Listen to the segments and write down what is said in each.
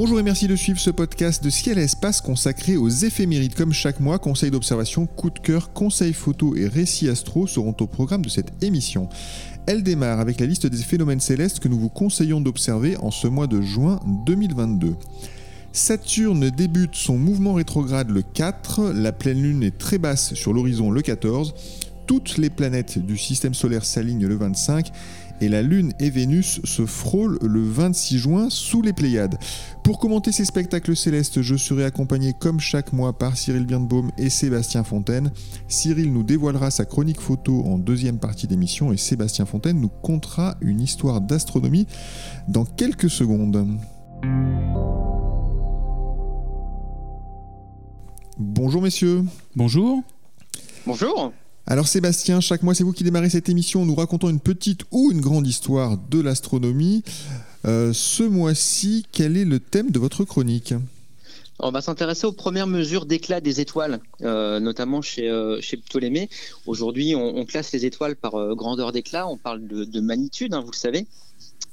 Bonjour et merci de suivre ce podcast de Ciel et Espace consacré aux éphémérides. Comme chaque mois, conseils d'observation, coup de cœur, conseils photos et récits astro seront au programme de cette émission. Elle démarre avec la liste des phénomènes célestes que nous vous conseillons d'observer en ce mois de juin 2022. Saturne débute son mouvement rétrograde le 4, la pleine lune est très basse sur l'horizon le 14, toutes les planètes du système solaire s'alignent le 25 et la Lune et Vénus se frôlent le 26 juin sous les Pléiades. Pour commenter ces spectacles célestes, je serai accompagné comme chaque mois par Cyril Birnbaum et Sébastien Fontaine. Cyril nous dévoilera sa chronique photo en deuxième partie d'émission et Sébastien Fontaine nous contera une histoire d'astronomie dans quelques secondes. Bonjour messieurs. Bonjour. Bonjour. Alors Sébastien, chaque mois c'est vous qui démarrez cette émission en nous racontant une petite ou une grande histoire de l'astronomie. Euh, ce mois-ci, quel est le thème de votre chronique? On va s'intéresser aux premières mesures d'éclat des étoiles, euh, notamment chez, euh, chez Ptolémée. Aujourd'hui, on, classe les étoiles par grandeur d'éclat, on parle de, magnitude, hein, vous le savez.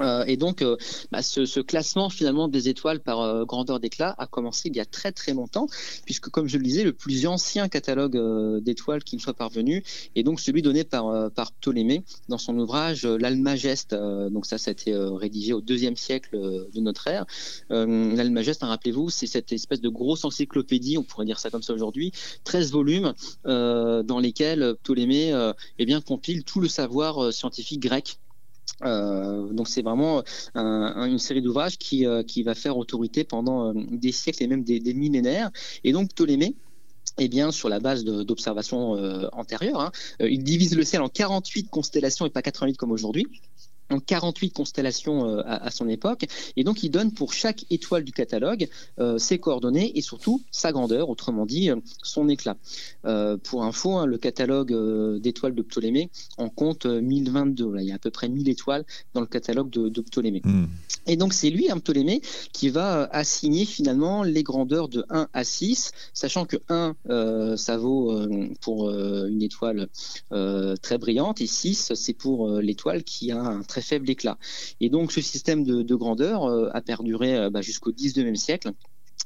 Euh, et donc, euh, bah, ce, classement finalement des étoiles par euh, grandeur d'éclat a commencé il y a très très longtemps, puisque comme je le disais, le plus ancien catalogue d'étoiles qui me soit parvenu est donc celui donné par, par Ptolémée dans son ouvrage L'Almageste. donc ça, ça a été rédigé au deuxième siècle de notre ère. L'Almageste, hein, rappelez-vous, c'est cette espèce de grosse encyclopédie, on pourrait dire ça comme ça aujourd'hui, 13 volumes dans lesquels Ptolémée eh bien, compile tout le savoir scientifique grec euh, donc c'est vraiment une série d'ouvrages qui, euh, qui va faire autorité pendant euh, des siècles et même des, millénaires. Et donc Ptolémée, eh bien, sur la base d'observations antérieures, hein, il divise le ciel en 48 constellations et pas 88 comme aujourd'hui en 48 constellations euh, à, son époque. Et donc, il donne pour chaque étoile du catalogue euh, ses coordonnées et surtout sa grandeur, autrement dit, euh, son éclat. pour info, hein, le catalogue d'étoiles de Ptolémée en compte 1022. Là, il y a à peu près 1000 étoiles dans le catalogue de, Ptolémée. Hmm. Et donc, c'est lui, un hein, Ptolémée, qui va assigner finalement les grandeurs de 1 à 6, sachant que 1, ça vaut pour une étoile très brillante et 6, c'est pour l'étoile qui a un très faible éclat. Et donc ce système de, grandeur euh, a perduré euh, bah, jusqu'au 19e siècle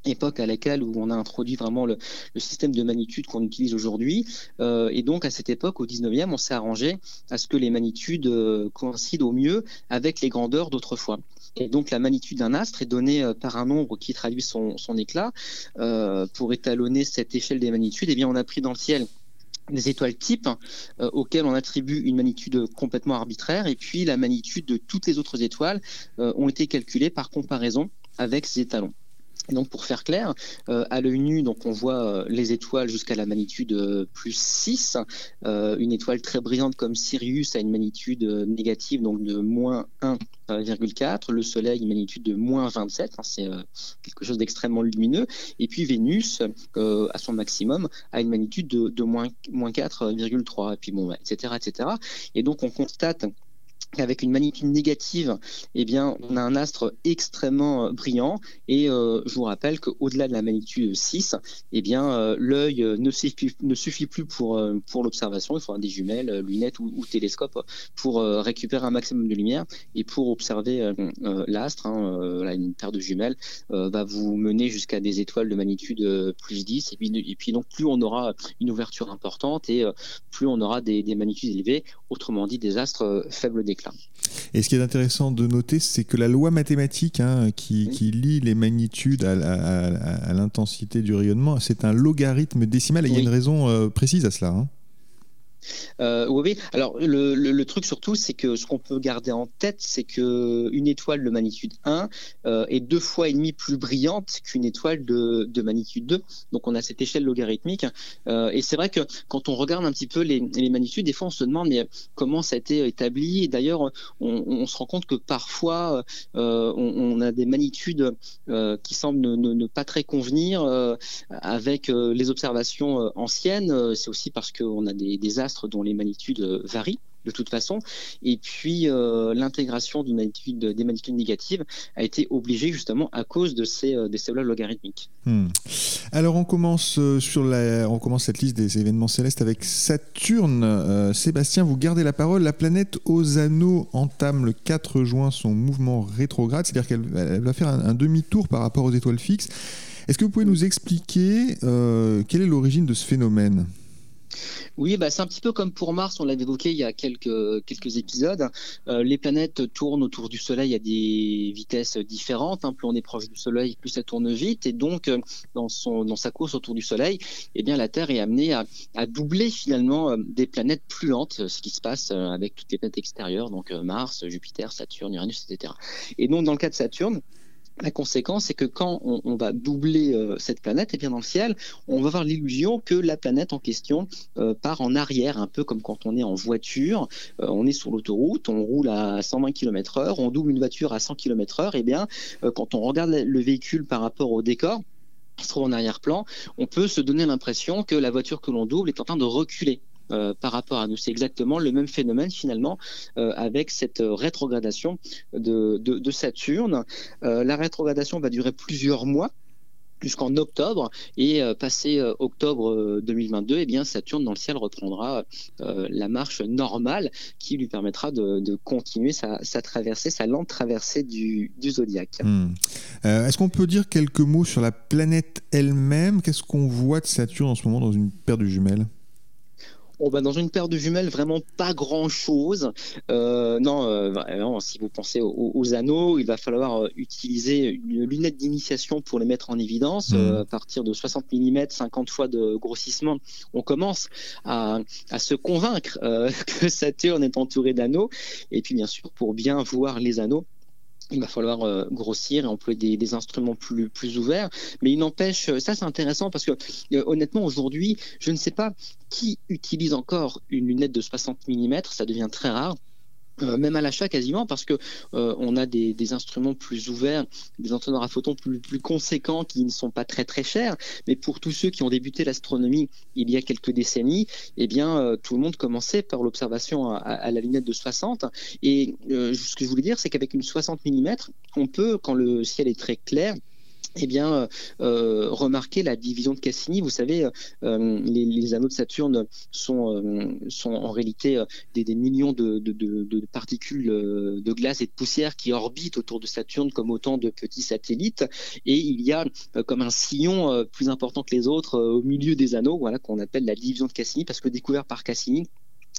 époque à laquelle où on a introduit vraiment le, système de magnitude qu'on utilise aujourd'hui. Euh, et donc à cette époque, au 19e, on s'est arrangé à ce que les magnitudes coïncident au mieux avec les grandeurs d'autrefois. Et donc la magnitude d'un astre est donnée par un nombre qui traduit son, éclat. pour étalonner cette échelle des magnitudes, eh bien on a pris dans le ciel des étoiles types euh, auxquelles on attribue une magnitude complètement arbitraire et puis la magnitude de toutes les autres étoiles euh, ont été calculées par comparaison avec ces étalons. Donc pour faire clair, euh, à l'œil nu, donc on voit les étoiles jusqu'à la magnitude plus 6. une étoile très brillante comme Sirius a une magnitude négative, donc de moins 1 le Soleil, une magnitude de moins 27, hein, c'est euh, quelque chose d'extrêmement lumineux. Et puis Vénus, euh, à son maximum, a une magnitude de, moins, moins 4,3. Et puis bon, etc., etc. Et donc on constate avec une magnitude négative, eh bien, on a un astre extrêmement euh, brillant. Et euh, je vous rappelle qu'au-delà de la magnitude 6, eh bien, euh, l'œil ne suffit, plus pour, l'observation. Il faudra des jumelles, lunettes ou, télescopes pour récupérer un maximum de lumière. Et pour observer l'astre, hein, une paire de jumelles va vous mener jusqu'à des étoiles de magnitude plus 10. Et puis, donc, plus on aura une ouverture importante et plus on aura des, des magnitudes élevées, autrement dit des astres faibles d'éclat. Et ce qui est intéressant de noter, c'est que la loi mathématique hein, qui, lie les magnitudes à, l'intensité du rayonnement, c'est un logarithme décimal et il y a une raison euh, précise à cela. Hein. Euh, oui, alors le, truc surtout, c'est que ce qu'on peut garder en tête, c'est que une étoile de magnitude 1 euh, est deux fois et demi plus brillante qu'une étoile de, magnitude 2. Donc on a cette échelle logarithmique. Euh, et c'est vrai que quand on regarde un petit peu les, magnitudes, des fois on se demande mais comment ça a été établi? Et d'ailleurs, on, se rend compte que parfois on, a des magnitudes qui semblent ne, pas très convenir avec les observations anciennes. C'est aussi parce qu'on a des, des dont les magnitudes euh, varient de toute façon. Et puis euh, l'intégration des magnitudes négatives a été obligée justement à cause de ces, euh, logarithmiques. Hmm. Alors on commence, sur la, on commence cette liste des événements célestes avec Saturne. Sébastien, vous gardez la parole. La planète aux anneaux entame le 4 juin son mouvement rétrograde, c'est-à-dire qu'elle va faire un, demi-tour par rapport aux étoiles fixes. Est-ce que vous pouvez nous expliquer quelle est l'origine de ce phénomène? Oui, bah, c'est un petit peu comme pour Mars, on l'avait évoqué il y a quelques, épisodes. Euh, les planètes tournent autour du Soleil à des vitesses différentes. Hein. Plus on est proche du Soleil, plus ça tourne vite. Et donc, euh, dans, sa course autour du Soleil, eh bien, la Terre est amenée à, à doubler finalement euh, des planètes plus lentes, ce qui se passe avec toutes les planètes extérieures, donc Mars, Jupiter, Saturne, Uranus, etc. Et donc, dans le cas de Saturne, la conséquence, c'est que quand on, va doubler euh, cette planète, et eh bien dans le ciel, on va avoir l'illusion que la planète en question euh, part en arrière, un peu comme quand on est en voiture, euh, on est sur l'autoroute, on roule à 120 km/h, on double une voiture à 100 km/h, et bien quand on regarde le véhicule par rapport au décor, se trouve en arrière-plan, on peut se donner l'impression que la voiture que l'on double est en train de reculer. Euh, par rapport à nous. C'est exactement le même phénomène finalement euh, avec cette rétrogradation de, Saturne. Euh, la rétrogradation va durer plusieurs mois jusqu'en octobre et passé octobre 2022 eh bien Saturne dans le ciel reprendra la marche normale qui lui permettra de, continuer sa, traversée sa lente traversée du, zodiaque hmm. est-ce qu'on peut dire quelques mots sur la planète elle-même? Qu'est-ce qu'on voit de Saturne en ce moment dans une paire de jumelles? Oh, bah, dans une paire de jumelles, vraiment pas grand-chose. Euh, non, euh, vraiment, si vous pensez aux, anneaux, il va falloir euh, utiliser une lunette d'initiation pour les mettre en évidence. Mmh. à partir de 60 mm, 50 fois de grossissement, on commence à, à se convaincre que Saturne est entouré d'anneaux. Et puis, bien sûr, pour bien voir les anneaux, il va falloir euh, grossir et employer des, instruments plus, ouverts. Mais il n'empêche, ça c'est intéressant parce que euh, honnêtement aujourd'hui, je ne sais pas qui utilise encore une lunette de 60 mm, ça devient très rare. Euh, même à l'achat quasiment parce que euh, on a des, instruments plus ouverts, des entonnoirs à photons plus, conséquents qui ne sont pas très très chers. Mais pour tous ceux qui ont débuté l'astronomie il y a quelques décennies, eh bien euh, tout le monde commençait par l'observation à, la lunette de 60. Et ce que je voulais dire, c'est qu'avec une 60 mm, on peut, quand le ciel est très clair, eh bien, euh, euh, remarquez la division de Cassini. Vous savez, euh, les, anneaux de Saturne sont, en réalité des, millions de, particules de glace et de poussière qui orbitent autour de Saturne comme autant de petits satellites. Et il y a comme un sillon plus important que les autres au milieu des anneaux, voilà, qu'on appelle la division de Cassini, parce que découvert par Cassini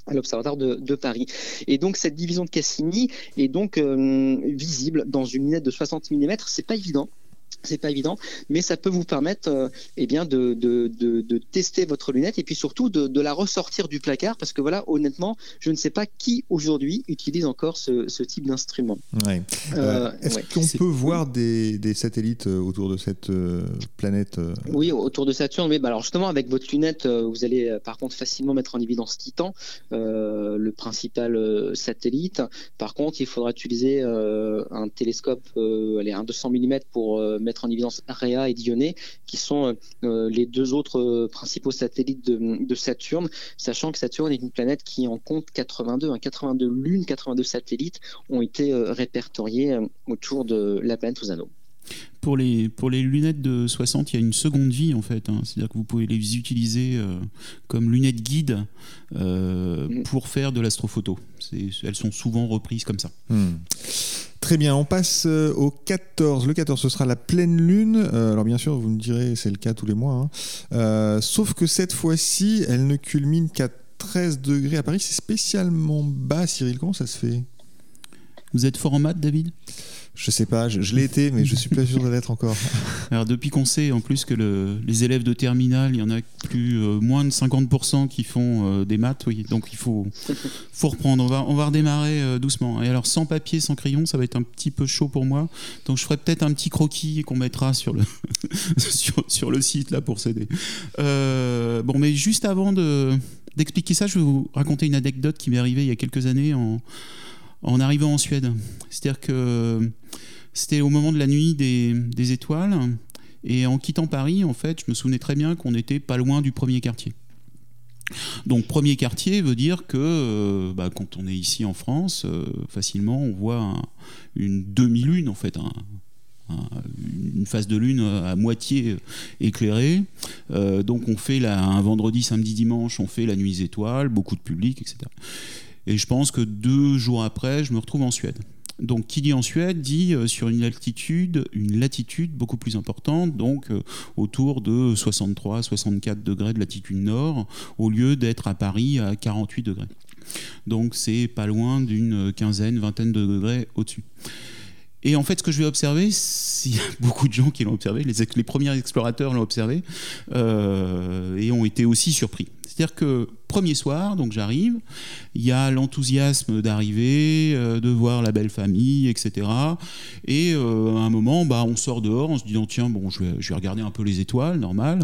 à l'Observatoire de, Paris. Et donc cette division de Cassini est donc visible dans une lunette de 60 mm. C'est pas évident c'est pas évident, mais ça peut vous permettre euh, eh bien de, de, de, tester votre lunette et puis surtout de, la ressortir du placard parce que voilà, honnêtement, je ne sais pas qui aujourd'hui utilise encore ce, ce type d'instrument. Euh, euh, est-ce qu'on peut voir des, des, satellites autour de cette planète Oui, autour de Saturne. Mais bah, alors justement, avec votre lunette, vous allez par contre facilement mettre en évidence Titan, le principal satellite. Par contre, il faudra utiliser un télescope, allez, un 200 mm pour mettre en évidence Rhea et Dionée, qui sont euh, les deux autres euh, principaux satellites de, Saturne, sachant que Saturne est une planète qui en compte 82, 82 hein, lunes, 82 satellites ont été euh, répertoriés autour de la planète aux anneaux. Pour les, pour les lunettes de 60, il y a une seconde vie en fait. Hein. C'est-à-dire que vous pouvez les utiliser comme lunettes guides mm. pour faire de l'astrophoto. Elles sont souvent reprises comme ça. Mm. Très bien, on passe euh, au 14. Le 14, ce sera la pleine lune. Euh, alors bien sûr, vous me direz, c'est le cas tous les mois. Hein. Euh, sauf que cette fois-ci, elle ne culmine qu'à 13 degrés à Paris. C'est spécialement bas, Cyril. Comment ça se fait? Vous êtes fort en maths, David? Je sais pas, je, l'ai été, mais je suis pas sûr de l'être encore. Alors depuis qu'on sait en plus que les élèves de terminale, il y en a plus euh, moins de 50% qui font euh, des maths, oui. Donc il faut, faut reprendre. On va, on va redémarrer euh, doucement. Et alors sans papier, sans crayon, ça va être un petit peu chaud pour moi. Donc je ferai peut-être un petit croquis qu'on mettra sur le, sur, le site là pour s'aider. bon, mais juste avant de, d'expliquer ça, je vais vous raconter une anecdote qui m'est arrivée il y a quelques années en en arrivant en Suède. C'est-à-dire que c'était au moment de la nuit des, étoiles. Et en quittant Paris, en fait, je me souvenais très bien qu'on n'était pas loin du premier quartier. Donc premier quartier veut dire que euh, bah, quand on est ici en France, euh, facilement on voit une demi-lune en fait, une phase de lune à moitié éclairée. Euh, donc on fait un vendredi, samedi, dimanche, on fait la nuit des étoiles, beaucoup de public, etc. Et je pense que deux jours après, je me retrouve en Suède. Donc, qui dit en Suède dit euh, sur une altitude, une latitude beaucoup plus importante, donc euh, autour de 63-64 degrés de latitude nord, au lieu d'être à Paris à 48 degrés. Donc, c'est pas loin d'une quinzaine, vingtaine de degrés au-dessus. Et en fait, ce que je vais observer, il y a beaucoup de gens qui l'ont observé, les, premiers explorateurs l'ont observé euh, et ont été aussi surpris. C'est-à-dire que premier soir, donc j'arrive, il y a l'enthousiasme d'arriver, euh, de voir la belle famille, etc. Et euh, à un moment, bah, on sort dehors en se disant tiens, bon, je vais, regarder un peu les étoiles, normal,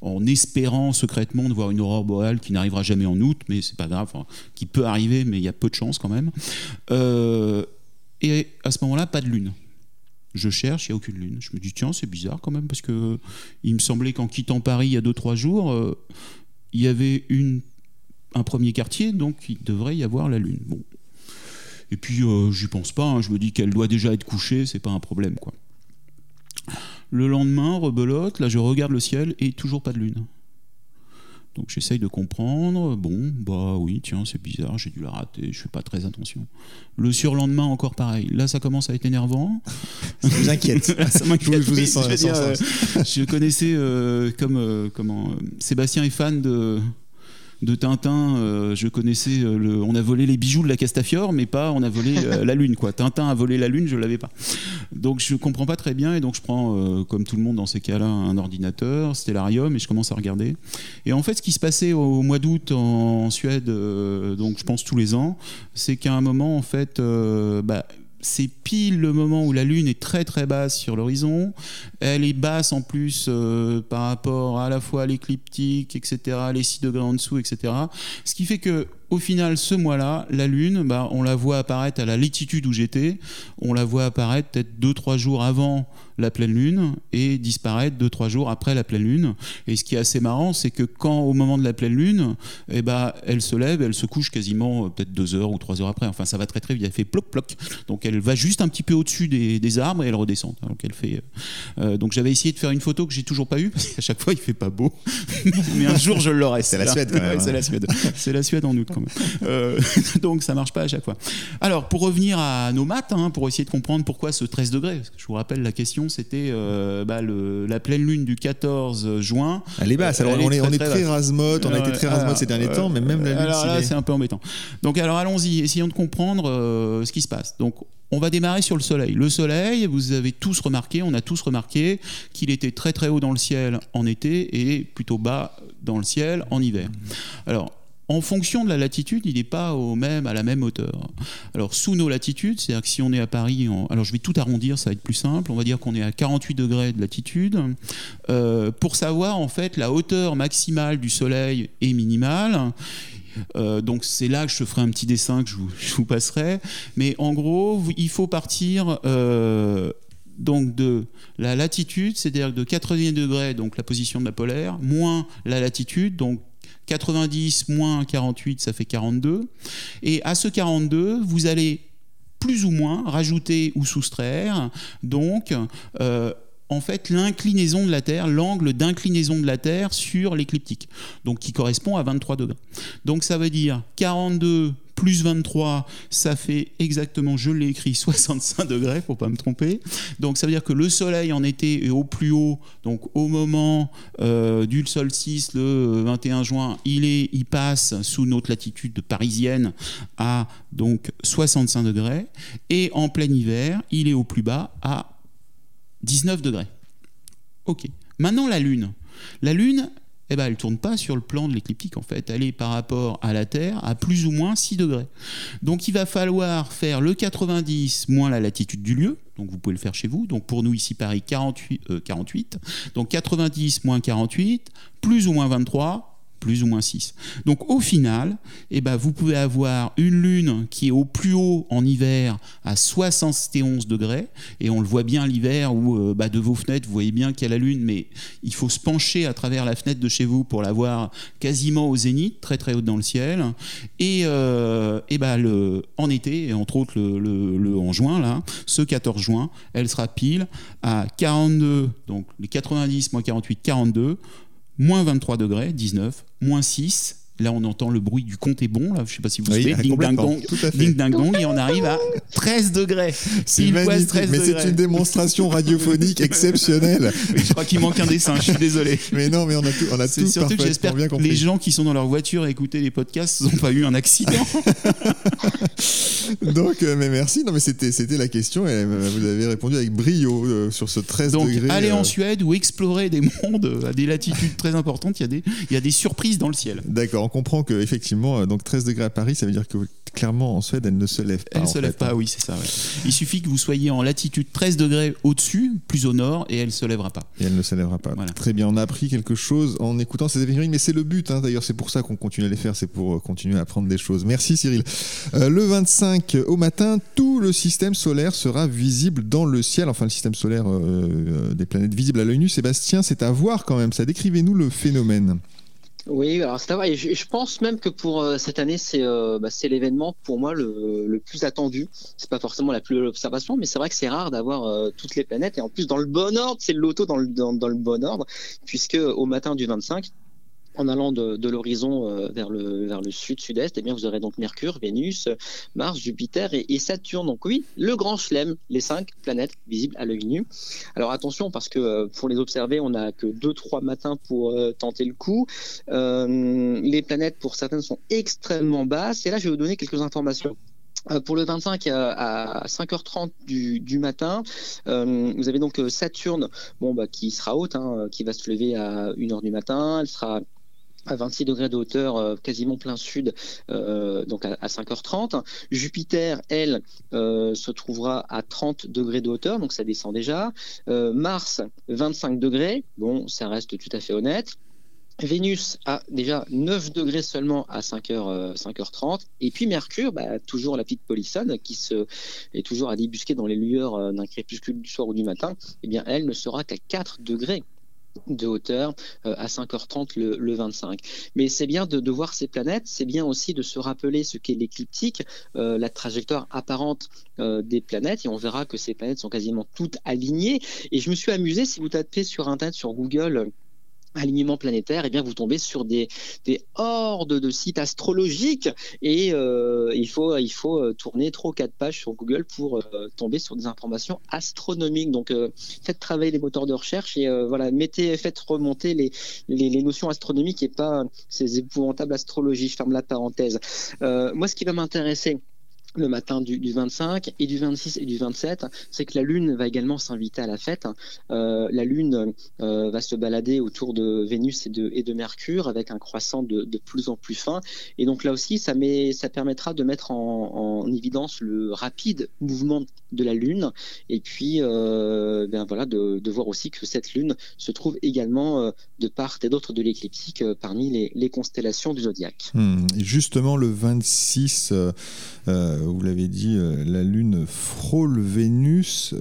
en espérant secrètement de voir une aurore boréale qui n'arrivera jamais en août, mais c'est pas grave, qui peut arriver, mais il y a peu de chance quand même. Euh, et à ce moment-là, pas de lune. Je cherche, il n'y a aucune lune. Je me dis, tiens, c'est bizarre quand même, parce que il me semblait qu'en quittant Paris il y a 2-3 jours, il y avait un premier quartier, donc il devrait y avoir la Lune. Bon. Et puis, euh, j'y pense pas, hein. je me dis qu'elle doit déjà être couchée, c'est pas un problème. quoi. Le lendemain, rebelote, là je regarde le ciel et toujours pas de Lune. Donc j'essaye de comprendre. Bon, bah oui, tiens, c'est bizarre, j'ai dû la rater, je fais pas très attention. Le surlendemain, encore pareil. Là, ça commence à être énervant. ça vous inquiète. ça m'inquiète. Je, je, connaissais euh, comme euh, comment Sébastien est fan de de Tintin, euh, je connaissais euh, on a volé les bijoux de la Castafiore, mais pas on a volé euh, la lune quoi. Tintin a volé la lune, je l'avais pas. Donc je comprends pas très bien et donc je prends comme tout le monde dans ces cas-là un ordinateur, Stellarium et je commence à regarder. Et en fait, ce qui se passait au mois d'août en, Suède, donc je pense tous les ans, c'est qu'à un moment en fait, bah, c'est pile le moment où la Lune est très très basse sur l'horizon. Elle est basse en plus euh, par rapport à la fois à l'écliptique, etc., les 6 degrés en dessous, etc. Ce qui fait que au final, ce mois-là, la Lune, bah, on la voit apparaître à la latitude où j'étais. On la voit apparaître peut-être 2-3 jours avant la pleine lune et disparaître deux trois jours après la pleine lune. Et ce qui est assez marrant, c'est que quand au moment de la pleine lune, eh ben, elle se lève, elle se couche quasiment euh, peut-être deux heures ou trois heures après. Enfin, ça va très très vite. Elle fait ploc ploc. Donc elle va juste un petit peu au-dessus des, arbres et elle redescend. Donc elle fait. Euh, euh, donc j'avais essayé de faire une photo que j'ai toujours pas eu parce qu'à chaque fois il fait pas beau. Mais un jour je l'aurai. C'est la Suède. Quand même, c'est la Suède. C'est la Suède en août quand même. donc ça marche pas à chaque fois. Alors pour revenir à nos maths, hein, pour essayer de comprendre pourquoi ce 13 degrés. Parce que je vous rappelle la question c'était euh, bah, la pleine lune du 14 juin. Elle est basse. Alors, on, est, très, très rasmote, on a été très rasmote ces derniers temps, mais même la lune. Alors là, c'est un peu embêtant. Donc, alors allons-y, essayons de comprendre euh, ce qui se passe. Donc, on va démarrer sur le soleil. Le soleil, vous avez tous remarqué, on a tous remarqué qu'il était très très haut dans le ciel en été et plutôt bas dans le ciel en hiver. Alors, en fonction de la latitude, il n'est pas au même, à la même hauteur. Alors, sous nos latitudes, c'est-à-dire que si on est à Paris, alors je vais tout arrondir, ça va être plus simple, on va dire qu'on est à 48 degrés de latitude. Euh, pour savoir, en fait, la hauteur maximale du Soleil est minimale. Euh, donc c'est là que je ferai un petit dessin que je vous, passerai. Mais en gros, il faut partir euh, donc de la latitude, c'est-à-dire de 80 degrés, donc la position de la polaire, moins la latitude, donc 90 moins 48, ça fait 42. Et à ce 42, vous allez plus ou moins rajouter ou soustraire donc euh, en fait l'inclinaison de la Terre, l'angle d'inclinaison de la Terre sur l'écliptique, donc qui correspond à 23 degrés. Donc ça veut dire 42 plus 23, ça fait exactement, je l'ai écrit, 65 degrés, faut pas me tromper. Donc ça veut dire que le soleil en été est au plus haut, donc au moment euh, du solstice, le 21 juin, il, est, il passe sous notre latitude parisienne à donc 65 degrés, et en plein hiver, il est au plus bas à 19 degrés. Ok. Maintenant la Lune. La Lune, eh ben, elle ne tourne pas sur le plan de l'écliptique en fait. Elle est par rapport à la Terre à plus ou moins 6 degrés. Donc il va falloir faire le 90 moins la latitude du lieu. Donc vous pouvez le faire chez vous. Donc pour nous ici Paris 48, 48. Euh, Donc 90 moins 48 plus ou moins 23 plus ou moins 6. Donc au final, eh ben, vous pouvez avoir une lune qui est au plus haut en hiver à 71 degrés, et on le voit bien l'hiver où euh, bah, de vos fenêtres, vous voyez bien qu'il y a la lune, mais il faut se pencher à travers la fenêtre de chez vous pour la voir quasiment au zénith, très très haute dans le ciel. Et, euh, bah, en été, et entre autres en juin, là, ce 14 juin, elle sera pile à 42, donc les 90 moins 48, 42 moins 23 degrés, 19, moins 6. Là, on entend le bruit du compte est bon. Là, je ne sais pas si vous savez. Ding ding dong, ding ding dong, et on arrive à 13 degrés. C'est magnifique, 13 mais c'est une démonstration radiophonique exceptionnelle. je crois qu'il manque un dessin. Je suis désolé. Mais non, mais on a tout, on a tout surtout que j'espère que les gens qui sont dans leur voiture à écouter les podcasts n'ont pas eu un accident. Donc, euh, mais merci. Non, mais c'était, c'était la question et euh, vous avez répondu avec brio euh, sur ce 13 Donc, degrés. aller en Suède ou explorer des mondes à des latitudes très importantes, il y a des, il y a des surprises dans le ciel. D'accord on comprend que effectivement, donc 13 degrés à Paris, ça veut dire que clairement en Suède, elle ne se lève pas. Elle ne se lève pas, oui, c'est ça. Il suffit que vous soyez en latitude 13 degrés au-dessus, plus au nord, et elle ne se lèvera pas. Et elle ne se lèvera pas. Très bien, on a appris quelque chose en écoutant ces événements, mais c'est le but. Hein. D'ailleurs, c'est pour ça qu'on continue à les faire, c'est pour continuer à apprendre des choses. Merci Cyril. Euh, le 25 au matin, tout le système solaire sera visible dans le ciel. Enfin, le système solaire euh, des planètes visibles à l'œil nu. Sébastien, c'est à voir quand même. Ça décrivez-nous le phénomène. Oui, alors c'est vrai. Je, je, pense même que pour euh, cette année, c'est euh, bah, l'événement pour moi le, plus attendu. C'est pas forcément la plus belle observation, mais c'est vrai que c'est rare d'avoir euh, toutes les planètes et en plus dans le bon ordre. C'est le loto dans le dans le bon ordre, puisque au matin du 25, en allant de, l'horizon euh, vers le, sud-sud-est, eh vous aurez donc Mercure, Vénus, Mars, Jupiter et, Saturne. Donc oui, le grand chelem, les cinq planètes visibles à l'œil nu. Alors attention, parce que euh, pour les observer, on n'a que deux, trois matins pour euh, tenter le coup. les planètes, pour certaines, sont extrêmement basses. Et là, je vais vous donner quelques informations. Pour le 25 à 5h30 du, matin, vous avez donc Saturne, bon bah qui sera haute, hein, qui va se lever à 1h du matin. Elle sera à 26 degrés de hauteur, euh, quasiment plein sud, euh, donc à, 5h30. Jupiter, elle, euh, se trouvera à 30 degrés de hauteur, donc ça descend déjà. Mars, 25 degrés, bon, ça reste tout à fait honnête. Vénus a déjà 9 degrés seulement à 5h, 5h30. Et puis Mercure, bah, toujours la petite polissonne qui se, est toujours à débusquer dans les lueurs d'un crépuscule du soir ou du matin, eh bien, elle ne sera qu'à 4 degrés de hauteur euh, à 5h30 le, 25. Mais c'est bien de, voir ces planètes, c'est bien aussi de se rappeler ce qu'est l'écliptique, euh, la trajectoire apparente euh, des planètes, et on verra que ces planètes sont quasiment toutes alignées. Et je me suis amusé, si vous tapez sur Internet, sur Google, alignement planétaire, et eh bien vous tombez sur des, des hordes de sites astrologiques et euh, il faut euh, tourner trois quatre pages sur Google pour euh, tomber sur des informations astronomiques. Donc faites travailler les moteurs de recherche et voilà mettez faites remonter les, les, les, notions astronomiques et pas ces épouvantables astrologies. Je ferme la parenthèse. moi, ce qui va m'intéresser le matin du, 25 et du 26 et du 27, c'est que la Lune va également s'inviter à la fête. Euh, la Lune euh, va se balader autour de Vénus et de, Mercure avec un croissant de, de, plus en plus fin. Et donc là aussi, ça, met, ça permettra de mettre en, en, évidence le rapide mouvement de la Lune et puis euh, ben voilà, de, voir aussi que cette Lune se trouve également de part et d'autre de l'écliptique parmi les, constellations du zodiaque. Hmm. Justement, le 26 vous l'avez dit, la Lune frôle Vénus.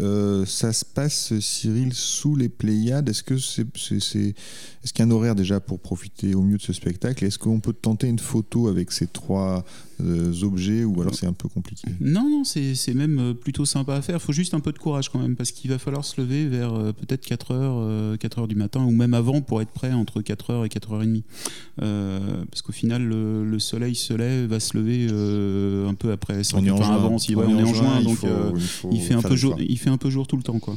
ça se passe, Cyril, sous les Pléiades. Est-ce que c'est, qu'il y a un horaire déjà pour profiter au mieux de ce spectacle? Est-ce qu'on peut tenter une photo avec ces trois euh, objets ou alors c'est un peu compliqué Non, non, c'est même euh, plutôt sympa à faire. Il faut juste un peu de courage quand même parce qu'il va falloir se lever vers euh, peut-être 4 heures, 4 heures du matin ou même avant pour être prêt entre 4 heures et 4 heures et demie. parce qu'au final, le, soleil se lève, va se lever un peu après. On est en juin. Avant, si, on, est en juin, donc il, fait un peu jour, il fait un peu jour tout le temps. Quoi.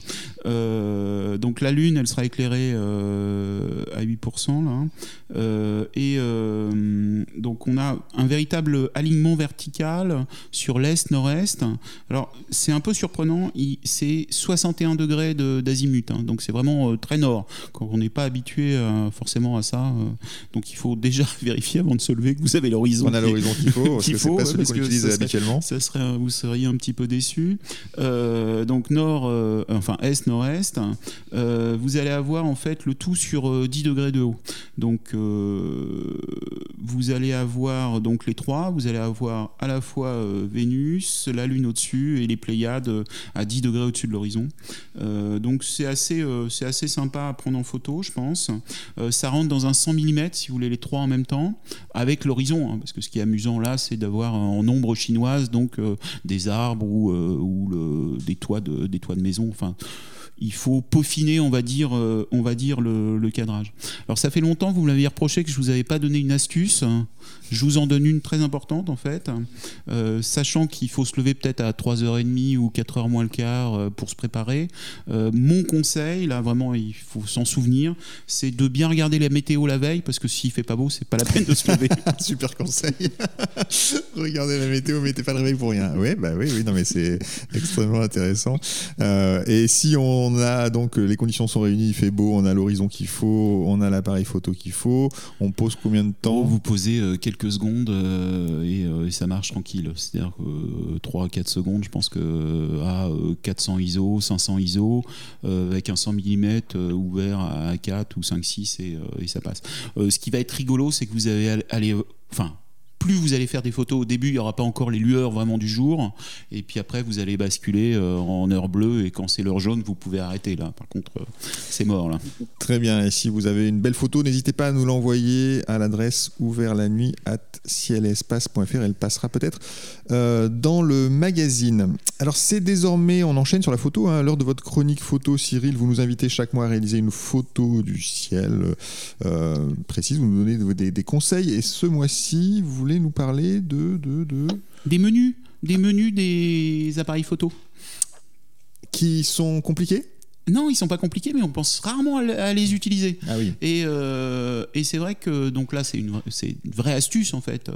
donc la lune, elle sera éclairée à 8% là. Hein. et donc on a un véritable alignement vertical sur l'est-nord-est. Alors, c'est un peu surprenant, c'est 61 degrés d'azimut, hein. donc c'est vraiment euh, très nord, quand on n'est pas habitué euh, forcément à ça. Euh. donc, il faut déjà vérifier avant de se lever que vous avez l'horizon. On a l'horizon qu'il faut, parce que c'est pas celui qu'on utilise habituellement. Ça serait, vous seriez un petit peu déçu. donc, nord, enfin, est-nord-est, vous allez avoir en fait le tout sur 10 degrés de haut. Donc, vous allez avoir donc les trois, vous allez avoir à la fois euh, Vénus, la Lune au-dessus et les Pléiades euh, à 10 degrés au-dessus de l'horizon. Euh, donc c'est assez, c'est assez sympa à prendre en photo, je pense. ça rentre dans un 100 mm, si vous voulez, les trois en même temps, avec l'horizon. Hein, parce que ce qui est amusant là, c'est d'avoir en ombre chinoise donc des arbres ou, des, toits de, des toits de maison. Enfin, il faut peaufiner, on va dire, on va dire le, le, cadrage. Alors ça fait longtemps, vous me l'avez reproché que je vous avais pas donné une astuce. Je vous en donne une très importante en fait, euh, sachant qu'il faut se lever peut-être à 3h30 ou 4h moins le quart euh, pour se préparer. Euh, mon conseil, là vraiment il faut s'en souvenir, c'est de bien regarder la météo la veille parce que s'il fait pas beau, c'est pas la peine de se lever. Super conseil. Regardez la météo, mettez pas le réveil pour rien. Oui, bah oui, oui, non mais c'est extrêmement intéressant. et si on a donc les conditions sont réunies, il fait beau, on a l'horizon qu'il faut, on a l'appareil photo qu'il faut, on pose combien de temps? Vous posez quelques secondes euh, euh, et, ça marche tranquille. C'est-à-dire que 3-4 euh, secondes, je pense que à 400 ISO, 500 ISO, avec un 100 mm ouvert à 4 ou 5-6 et, et, ça passe. ce qui va être rigolo, c'est que vous aller, enfin, plus vous allez faire des photos au début, il n'y aura pas encore les lueurs vraiment du jour. Et puis après, vous allez basculer euh, en heure bleue. Et quand c'est l'heure jaune, vous pouvez arrêter là. Par contre, euh, c'est mort là. Très bien. Et si vous avez une belle photo, n'hésitez pas à nous l'envoyer à l'adresse ouvert la nuit at cielespace.fr. Elle passera peut-être euh, dans le magazine. Alors c'est désormais, on enchaîne sur la photo. Hein. L'heure de votre chronique photo, Cyril, vous nous invitez chaque mois à réaliser une photo du ciel précise. Vous nous donnez des, des conseils. Et ce mois-ci, vous nous parler de, de, de... Des menus, des menus des appareils photo. Qui sont compliqués? Non, ils sont pas compliqués, mais on pense rarement à, les utiliser. Ah oui. Et, euh, et c'est vrai que donc là, c'est une, une, vraie astuce en fait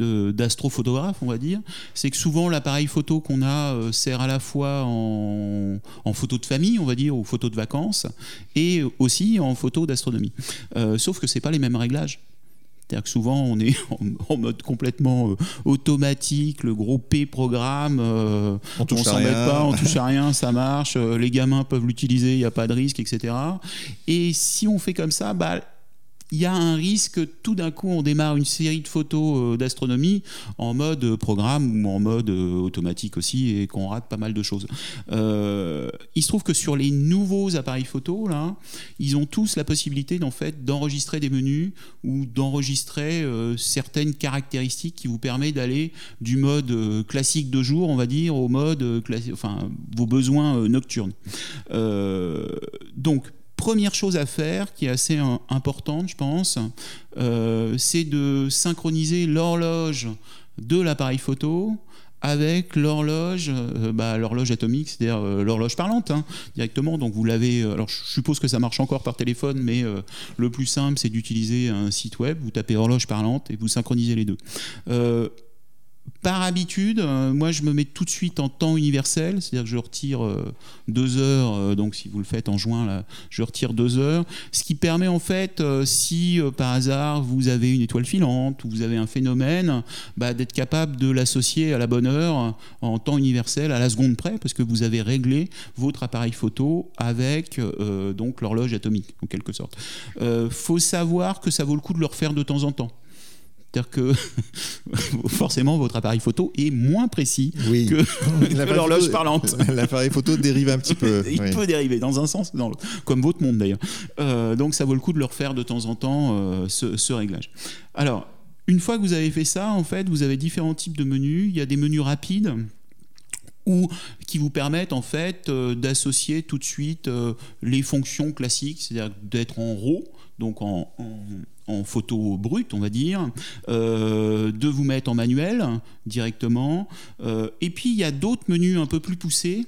euh, d'astrophotographe, on va dire. C'est que souvent l'appareil photo qu'on a euh, sert à la fois en, en, photo de famille, on va dire, ou photo de vacances, et aussi en photo d'astronomie. sauf que c'est pas les mêmes réglages. C'est-à-dire que souvent, on est en, mode complètement euh, automatique, le gros P programme, euh, on ne met pas, on touche à rien, ça marche, euh, les gamins peuvent l'utiliser, il n'y a pas de risque, etc. Et si on fait comme ça, bah, il y a un risque tout d'un coup on démarre une série de photos euh, d'astronomie en mode programme ou en mode euh, automatique aussi et qu'on rate pas mal de choses. Euh, il se trouve que sur les nouveaux appareils photo là, ils ont tous la possibilité d'en fait d'enregistrer des menus ou d'enregistrer certaines caractéristiques qui vous permet d'aller du mode classique de jour, on va dire, au mode enfin vos besoins nocturnes. donc première chose à faire, qui est assez euh, importante, je pense, euh, c'est de synchroniser l'horloge de l'appareil photo avec l'horloge, euh, bah, l'horloge atomique, c'est-à-dire l'horloge parlante hein, directement. Donc vous l'avez. alors je suppose que ça marche encore par téléphone, mais le plus simple c'est d'utiliser un site web. Vous tapez horloge parlante et vous synchronisez les deux par habitude, euh, moi je me mets tout de suite en temps universel, c'est-à-dire que je retire euh, deux heures, euh, donc si vous le faites en juin, je retire deux heures, ce qui permet en fait, si par hasard vous avez une étoile filante ou vous avez un phénomène, bah, d'être capable de l'associer à la bonne heure en temps universel, à la seconde près, parce que vous avez réglé votre appareil photo avec donc l'horloge atomique, en quelque sorte. faut savoir que ça vaut le coup de le refaire de temps en temps. C'est-à-dire que forcément votre appareil photo est moins précis Oui. que, l'horloge parlante. L'appareil photo dérive un petit peu. Il oui. peut dériver dans un sens ou dans l'autre, comme votre monde d'ailleurs. Euh, donc ça vaut le coup de le refaire de temps en temps, euh, ce, ce réglage. Alors, une fois que vous avez fait ça, en fait, vous avez différents types de menus. Il y a des menus rapides ou qui vous permettent en fait euh, d'associer tout de suite euh, les fonctions classiques, c'est-à-dire d'être en RAW, donc en, en- en photo brute, on va dire, euh, de vous mettre en manuel directement. Euh, et puis il y a d'autres menus un peu plus poussés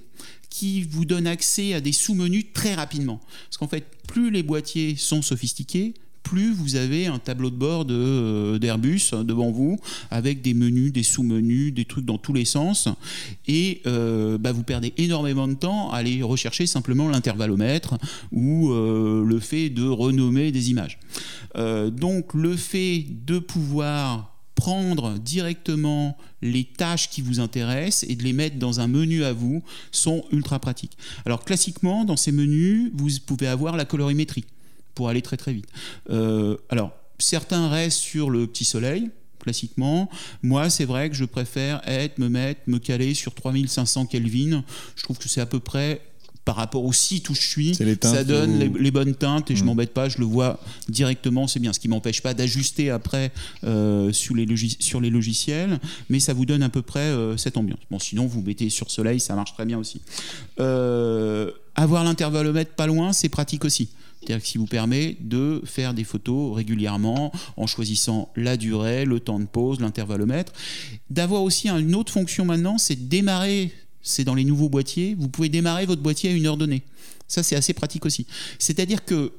qui vous donnent accès à des sous-menus très rapidement. Parce qu'en fait, plus les boîtiers sont sophistiqués, plus vous avez un tableau de bord euh, d'Airbus devant vous, avec des menus, des sous-menus, des trucs dans tous les sens. Et euh, bah, vous perdez énormément de temps à aller rechercher simplement l'intervallomètre ou euh, le fait de renommer des images. Donc le fait de pouvoir prendre directement les tâches qui vous intéressent et de les mettre dans un menu à vous sont ultra pratiques. Alors classiquement, dans ces menus, vous pouvez avoir la colorimétrie pour aller très très vite. Euh, alors, certains restent sur le petit soleil, classiquement. Moi, c'est vrai que je préfère être, me mettre, me caler sur 3500 Kelvin. Je trouve que c'est à peu près par rapport au site où je suis, ça donne les, les bonnes teintes et je Mm. m'embête pas, je le vois directement, c'est bien. Ce qui m'empêche pas d'ajuster après euh, sur, les sur les logiciels, mais ça vous donne à peu près euh, cette ambiance. Bon, sinon vous mettez sur Soleil, ça marche très bien aussi. Euh, avoir l'intervallomètre pas loin, c'est pratique aussi. C'est-à-dire que ça vous permet de faire des photos régulièrement en choisissant la durée, le temps de pause, l'intervallomètre. D'avoir aussi une autre fonction maintenant, c'est de démarrer, c'est dans les nouveaux boîtiers, vous pouvez démarrer votre boîtier à une heure donnée. Ça, c'est assez pratique aussi. C'est-à-dire que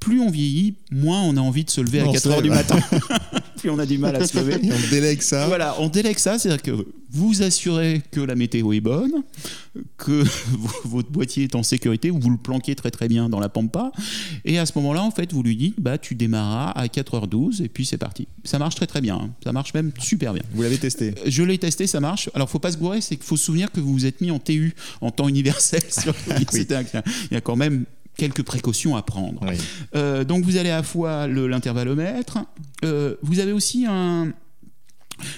plus on vieillit, moins on a envie de se lever à On 4 se heures du matin. plus on a du mal à se lever. On délègue ça. Voilà, on délègue ça, c'est-à-dire que vous assurez que la météo est bonne, que votre boîtier est en sécurité, vous le planquez très très bien dans la pampa, et à ce moment-là, en fait, vous lui dites, bah, tu démarras à 4h12, et puis c'est parti. Ça marche très très bien, hein. ça marche même super bien. Vous l'avez testé. Je l'ai testé, ça marche. Alors, faut pas se gourer, c'est qu'il faut se souvenir que vous vous êtes mis en TU, en temps universel. Sur... Un- Il y a quand même quelques précautions à prendre. Oui. Euh, donc vous avez à la fois l'intervallomètre, euh, vous avez aussi un-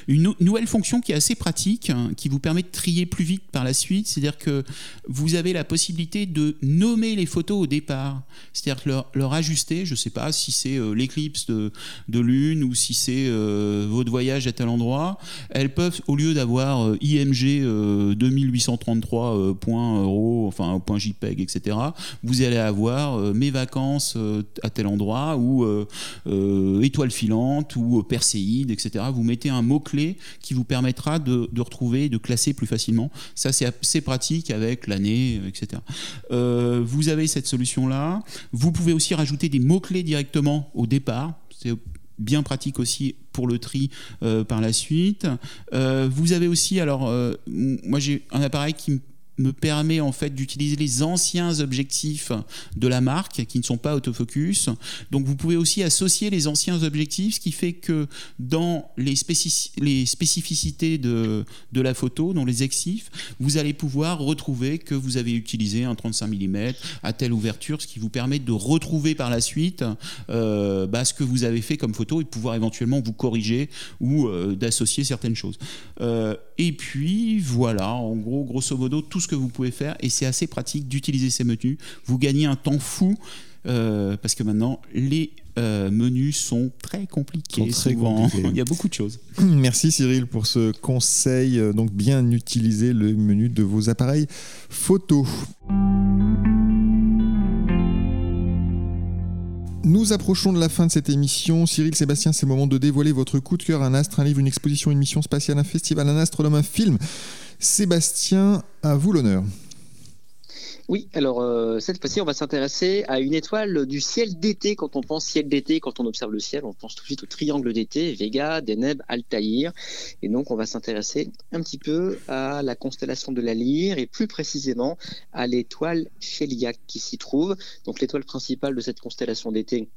une nou- nouvelle fonction qui est assez pratique, hein, qui vous permet de trier plus vite par la suite. C'est-à-dire que vous avez la possibilité de nommer les photos au départ. C'est-à-dire leur, leur ajuster, je ne sais pas si c'est euh, l'éclipse de, de lune ou si c'est euh, votre voyage à tel endroit. Elles peuvent, au lieu d'avoir euh, IMG euh, 2833 euh, enfin point JPEG, etc., vous allez avoir mes vacances à tel endroit ou étoile filante ou perséide, etc. Vous mettez un mot-clé qui vous permettra de, retrouver, de classer plus facilement. Ça, c'est assez pratique avec l'année, euh, etc. Euh, vous avez cette solution-là. Vous pouvez aussi rajouter des mots-clés directement au départ. C'est bien pratique aussi pour le tri euh, par la suite. Vous avez aussi, alors, moi j'ai un appareil qui me me permet en fait d'utiliser les anciens objectifs de la marque qui ne sont pas autofocus. Donc vous pouvez aussi associer les anciens objectifs, ce qui fait que dans les, spécificités de, de la photo, dans les exifs, vous allez pouvoir retrouver que vous avez utilisé un 35 mm à telle ouverture, ce qui vous permet de retrouver par la suite euh, bah, ce que vous avez fait comme photo et de pouvoir éventuellement vous corriger ou euh, d'associer certaines choses. Euh, et puis voilà, en gros, grosso modo, tout ce que vous pouvez faire, et c'est assez pratique d'utiliser ces menus. Vous gagnez un temps fou. euh, parce que maintenant, les euh, menus sont très compliqués. Sont très souvent. compliqués. Il y a beaucoup de choses. Merci Cyril pour ce conseil. Euh, Donc bien utiliser le menu de vos appareils photo. Nous approchons de la fin de cette émission. Cyril, Sébastien, c'est le moment de dévoiler votre coup de cœur, un astre, un livre, une exposition, une mission spatiale, un festival, un astronome, un film. Sébastien, à vous l'honneur. Oui, alors euh, cette fois-ci, on va s'intéresser à une étoile du ciel d'été. Quand on pense ciel d'été, quand on observe le ciel, on pense tout de suite au triangle d'été, Vega, Deneb, Altaïr. Et donc, on va s'intéresser un petit peu à la constellation de la Lyre et plus précisément à l'étoile Chéliac qui s'y trouve. Donc, l'étoile principale de cette constellation d'été,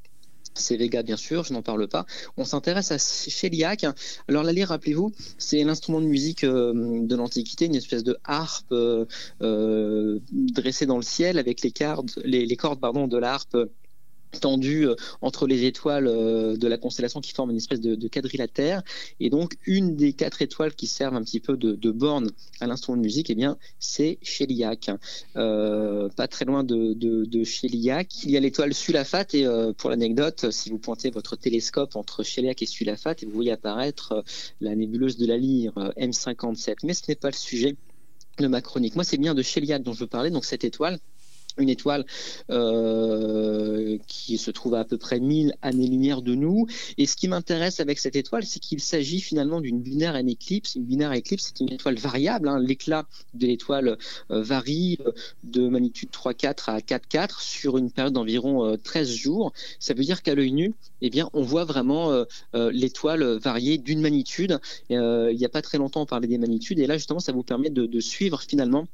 c'est Vega, bien sûr, je n'en parle pas. On s'intéresse à Chéliac. Alors, la lyre, rappelez-vous, c'est l'instrument de musique euh, de l'Antiquité, une espèce de harpe euh, euh, dressée dans le ciel avec les, cordes, les, les cordes pardon, de la harpe tendu euh, entre les étoiles euh, de la constellation qui forme une espèce de, quadrilatère. Et donc, une des quatre étoiles qui servent un petit peu de, borne à l'instrument de musique, eh bien, c'est Cheliac. Euh, pas très loin de, Cheliac, il y a l'étoile Sulafate. Et pour l'anecdote, si vous pointez votre télescope entre Cheliac et Sulafate, vous voyez apparaître la nébuleuse de la Lyre M57. Mais ce n'est pas le sujet de ma chronique. Moi, c'est bien de Cheliac dont je veux parler, donc cette étoile une étoile euh, qui se trouve à à peu près 1000 années-lumière de nous. Et ce qui m'intéresse avec cette étoile, c'est qu'il s'agit finalement d'une binaire en éclipse. Une binaire éclipse, c'est une étoile variable. Hein. L'éclat de l'étoile euh, varie euh, de magnitude 3,4 à 4,4 sur une période d'environ 13 jours. Ça veut dire qu'à l'œil nu, eh bien, on voit vraiment l'étoile varier d'une magnitude. il n'y a pas très longtemps, on parlait des magnitudes. Et là, justement, ça vous permet de suivre finalement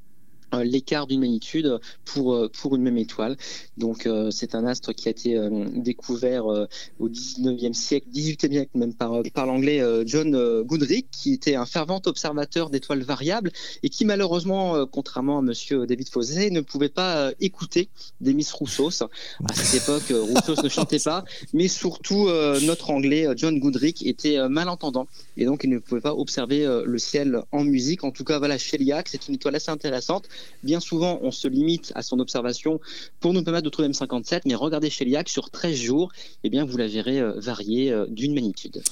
l'écart d'une magnitude pour, euh, pour une même étoile. Donc euh, c'est un astre qui a été découvert au 19e siècle, 18e siècle même par, par l'anglais John Goodrich, qui était un fervent observateur d'étoiles variables et qui malheureusement, contrairement à monsieur David Fosé, ne pouvait pas écouter des Miss Roussos. À cette époque, Roussos ne chantait pas, mais surtout notre anglais John Goodrich était malentendant et donc il ne pouvait pas observer le ciel en musique. En tout cas, voilà, Cheliac, c'est une étoile assez intéressante Bien souvent, on se limite à son observation pour nous permettre de trouver M57, mais regardez Cheliac sur 13 jours, eh bien, vous la verrez euh, varier euh, d'une magnitude.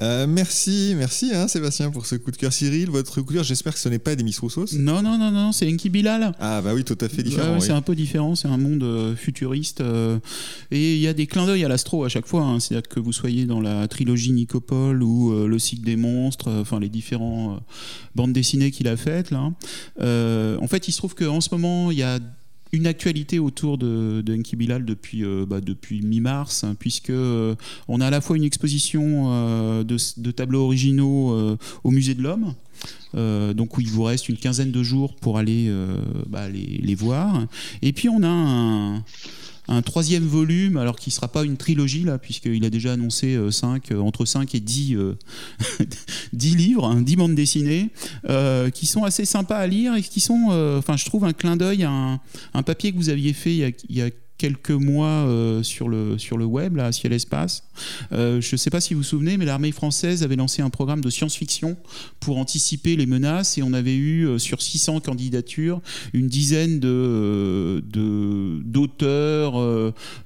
Euh, merci, merci hein, Sébastien pour ce coup de cœur. Cyril, votre coup de cœur, j'espère que ce n'est pas des Miss Roussos. Non, non, non, non, c'est Enki Bilal. Ah bah oui, tout à fait différent. C'est un peu différent, c'est un monde futuriste. et il y a des clins d'œil à l'astro à chaque fois. Hein. C'est-à-dire que vous soyez dans la trilogie Nicopole ou le cycle des monstres, enfin les différents bandes dessinées qu'il a faites. Là. en fait, il se trouve qu'en ce moment, il y a une actualité autour de, de Bilal depuis, euh, bah, depuis mi-mars, hein, puisque euh, on a à la fois une exposition euh, de, tableaux originaux au Musée de l'Homme. donc où il vous reste une quinzaine de jours pour aller bah, les, les, voir. Et puis on a un, un troisième volume, alors qui ne sera pas une trilogie, là, puisqu'il a déjà annoncé 5, euh, euh, entre 5 et 10, 10 euh, livres, 10 hein, bandes dessinées, qui sont assez sympas à lire et qui sont, enfin, je trouve, un clin d'œil à un, papier que vous aviez fait il y a, il y a quelques mois euh, sur, le, sur le web, là, à Ciel Espace. Euh, je ne sais pas si vous vous souvenez, mais l'armée française avait lancé un programme de science-fiction pour anticiper les menaces et on avait eu euh, sur 600 candidatures une dizaine de, d'auteurs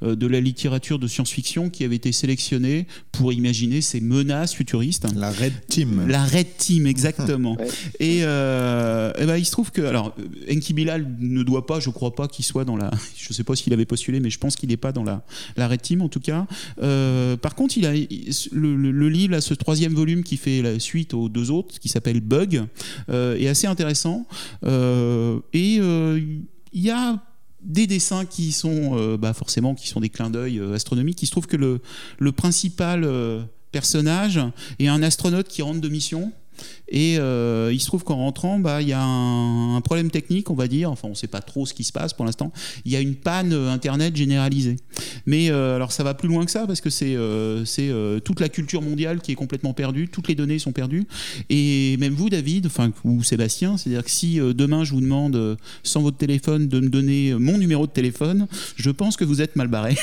de, la littérature de science-fiction qui avaient été sélectionnés pour imaginer ces menaces futuristes. La Red Team. La Red Team, exactement. Et, ben, il se trouve que, alors, Enki Bilal ne doit pas, je crois pas qu'il soit dans la, je ne sais pas s'il avait mais je pense qu'il n'est pas dans la, la Red Team en tout cas. Euh, par contre, il a le, livre, ce troisième volume qui fait la suite aux deux autres, qui s'appelle Bug, euh, est assez intéressant. Euh, et il y a des dessins qui sont bah forcément qui sont des clins d'œil astronomiques. Il se trouve que le, le principal personnage est un astronaute qui rentre de mission et euh, il se trouve qu'en rentrant, bah, il y a un, problème technique, on va dire. Enfin, on ne sait pas trop ce qui se passe pour l'instant. Il y a une panne euh, Internet généralisée. Mais euh, alors, ça va plus loin que ça parce que c'est c'est toute la culture mondiale qui est complètement perdue. Toutes les données sont perdues. Et même vous, David, enfin, ou Sébastien, c'est-à-dire que si demain je vous demande, sans votre téléphone, de me donner mon numéro de téléphone, je pense que vous êtes mal barré.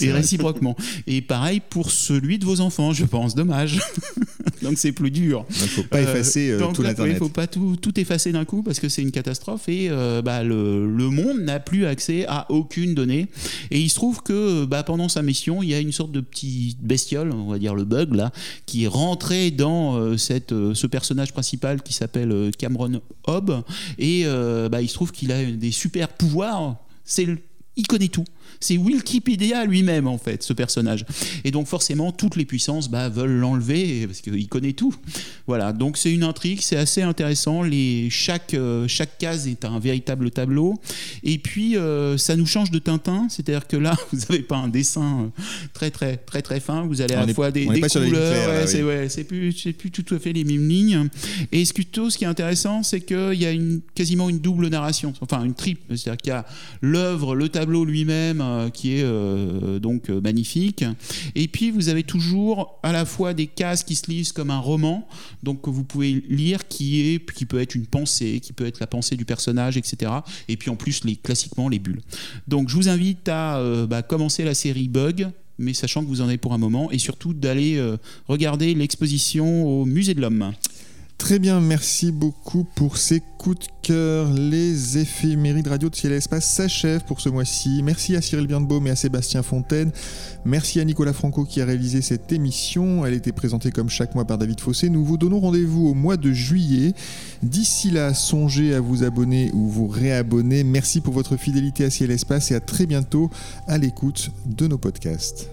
Et, réciproquement. Et pareil pour celui de vos enfants, je pense. Dommage. Donc, c'est plus dur. Il faut pas effacer euh, tout l'internet. Il ne faut pas tout, tout effacer d'un coup parce que c'est une catastrophe et euh, bah, le, le, monde n'a plus accès à aucune donnée. Et il se trouve que bah, pendant sa mission, il y a une sorte de petit bestiole, on va dire le bug là, qui est rentré dans euh, cette, ce personnage principal qui s'appelle Cameron Hobb et bah, il se trouve qu'il a des super pouvoirs. C'est il connaît tout. C'est Wikipedia lui-même, en fait, ce personnage. Et donc, forcément, toutes les puissances bah, veulent l'enlever parce qu'il connaît tout. Voilà, donc c'est une intrigue, c'est assez intéressant. Les, chaque, euh, chaque case est un véritable tableau. Et puis, euh, ça nous change de Tintin, c'est-à-dire que là, vous n'avez pas un dessin euh, très, très, très, très fin. Vous allez à la fois des, des couleurs. c'est ouais, plus, plus tout à fait les mêmes lignes. Et ce, plutôt, ce qui est intéressant, c'est qu'il y a une, quasiment une double narration, enfin une triple. C'est-à-dire qu'il y a l'œuvre, le tableau lui-même qui est donc magnifique. Et puis vous avez toujours à la fois des cases qui se lisent comme un roman, donc que vous pouvez lire, qui est qui peut être une pensée, qui peut être la pensée du personnage, etc. Et puis en plus les classiquement les bulles. Donc je vous invite à bah, commencer la série Bug mais sachant que vous en avez pour un moment, et surtout d'aller euh, regarder l'exposition au Musée de l'Homme. Très bien, merci beaucoup pour ces coups de Les éphémérides radio de Ciel et Espace s'achèvent pour ce mois-ci. Merci à Cyril Birnbaum et à Sébastien Fontaine. Merci à Nicolas Franco qui a réalisé cette émission. Elle était présentée comme chaque mois par David Fossé. Nous vous donnons rendez-vous au mois de juillet. D'ici là, songez à vous abonner ou vous réabonner. Merci pour votre fidélité à Ciel et Espace et à très bientôt à l'écoute de nos podcasts.